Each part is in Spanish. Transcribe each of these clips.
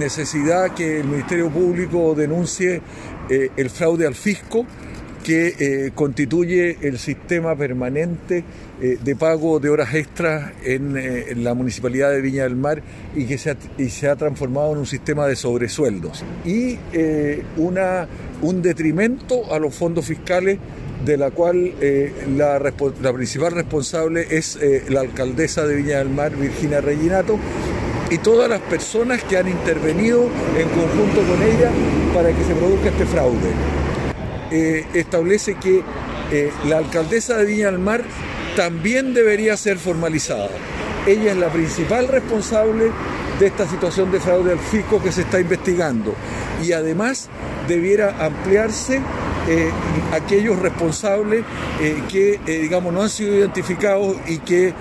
necesidad que el Ministerio Público denuncie eh, el fraude al fisco que eh, constituye el sistema permanente eh, de pago de horas extras en, la Municipalidad de Viña del Mar y que se ha, transformado en un sistema de sobresueldos. Y una, un detrimento a los fondos fiscales de la cual la, la, principal responsable es la alcaldesa de Viña del Mar, Virginia Reginato, y todas las personas que han intervenido en conjunto con ella para que se produzca este fraude. Eh, establece que eh, la alcaldesa de Viña del Mar también debería ser formalizada. Ella es la principal responsable de esta situación de fraude al fisco que se está investigando y además debiera ampliarse eh, aquellos responsables eh, que, eh, digamos, no han sido identificados y que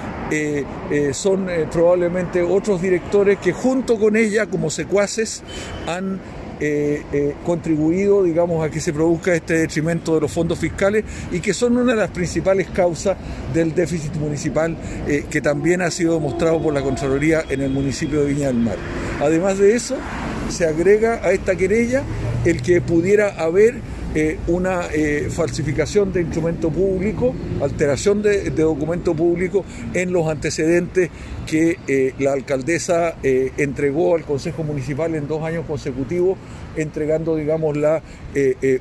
son probablemente otros directores que junto con ella, como secuaces, han contribuido, digamos, a que se produzca este detrimento de los fondos fiscales y que son una de las principales causas del déficit municipal que también ha sido demostrado por la Contraloría en el municipio de Viña del Mar. Además de eso, se agrega a esta querella el que pudiera haber eh, una eh, falsificación de instrumento público, alteración de, documento público en los antecedentes que eh, la alcaldesa entregó al Consejo Municipal en dos años consecutivos, entregando, digamos, la,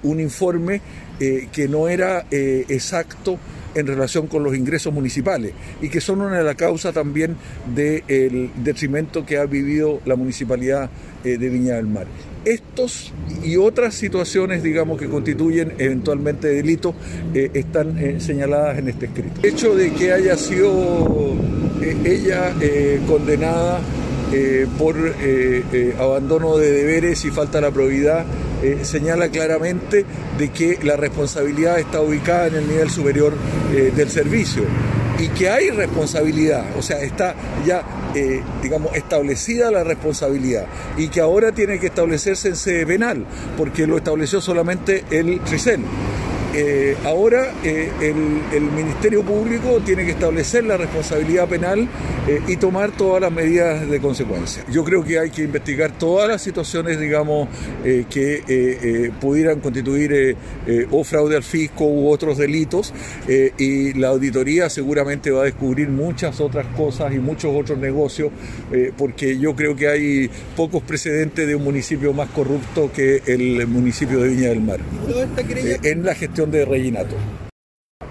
un informe que no era exacto en relación con los ingresos municipales y que son una de las causas también del detrimento que ha vivido la municipalidad de Viña del Mar. Estos y otras situaciones, digamos, que constituyen eventualmente delito, eh, están eh, señaladas en este escrito. El hecho de que haya sido eh, ella condenada por abandono de deberes y falta de la probidad señala claramente de que la responsabilidad está ubicada en el nivel superior del servicio y que hay responsabilidad, o sea, está ya, eh, digamos, establecida la responsabilidad y que ahora tiene que establecerse en sede penal, porque lo estableció solamente el TRICEN. Eh, ahora eh, el, el, Ministerio Público tiene que establecer la responsabilidad penal eh, y tomar todas las medidas de consecuencia. Yo creo que hay que investigar todas las situaciones, digamos, que pudieran constituir o fraude al fisco u otros delitos y la auditoría seguramente va a descubrir muchas otras cosas y muchos otros negocios porque yo creo que hay pocos precedentes de un municipio más corrupto que el municipio de Viña del Mar. en la gestión de Reginato.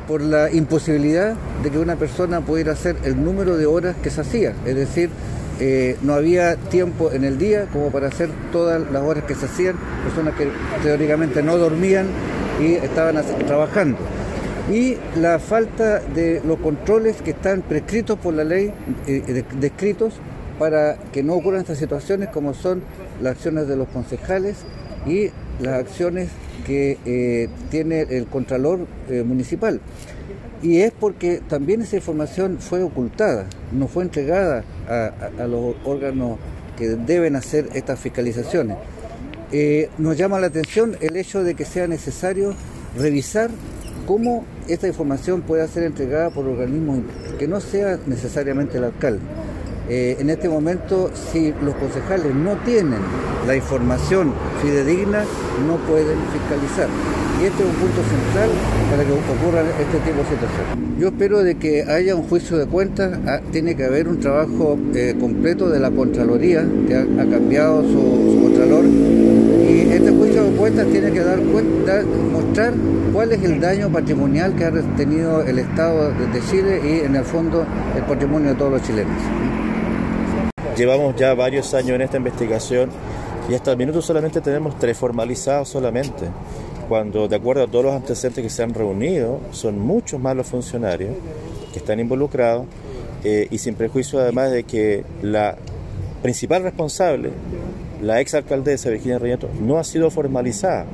Por la imposibilidad de que una persona pudiera hacer el número de horas que se hacía, es decir, eh, no había tiempo en el día como para hacer todas las horas que se hacían, personas que teóricamente no dormían y estaban trabajando. Y la falta de los controles que están prescritos por la ley, eh, descritos, para que no ocurran estas situaciones como son las acciones de los concejales y las acciones que eh, tiene el Contralor eh, Municipal. Y es porque también esa información fue ocultada, no fue entregada a, los órganos que deben hacer estas fiscalizaciones. Eh, nos llama la atención el hecho de que sea necesario revisar cómo esta información puede ser entregada por organismos que no sea necesariamente el alcalde. Eh, en este momento, si los concejales no tienen la información fidedigna, no pueden fiscalizar. Y este es un punto central para que ocurran este tipo de situaciones. Yo espero de que haya un juicio de cuentas, ah, tiene que haber un trabajo eh, completo de la Contraloría, que ha, cambiado su, su, Contralor, y este juicio de cuentas tiene que dar cuenta, mostrar cuál es el daño patrimonial que ha tenido el Estado de Chile y en el fondo el patrimonio de todos los chilenos. Llevamos ya varios años en esta investigación y hasta el minuto solamente tenemos tres formalizados solamente, cuando de acuerdo a todos los antecedentes que se han reunido, son muchos más los funcionarios que están involucrados eh, y sin prejuicio además de que la principal responsable, la ex alcaldesa Virginia Reñato, no ha sido formalizada.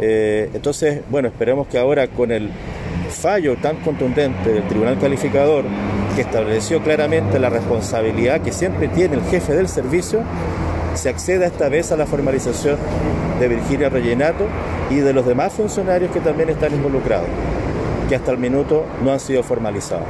Eh, entonces, bueno, esperemos que ahora con el fallo tan contundente del Tribunal Calificador que estableció claramente la responsabilidad que siempre tiene el jefe del servicio, se acceda esta vez a la formalización de Virginia Rellenato y de los demás funcionarios que también están involucrados, que hasta el minuto no han sido formalizados.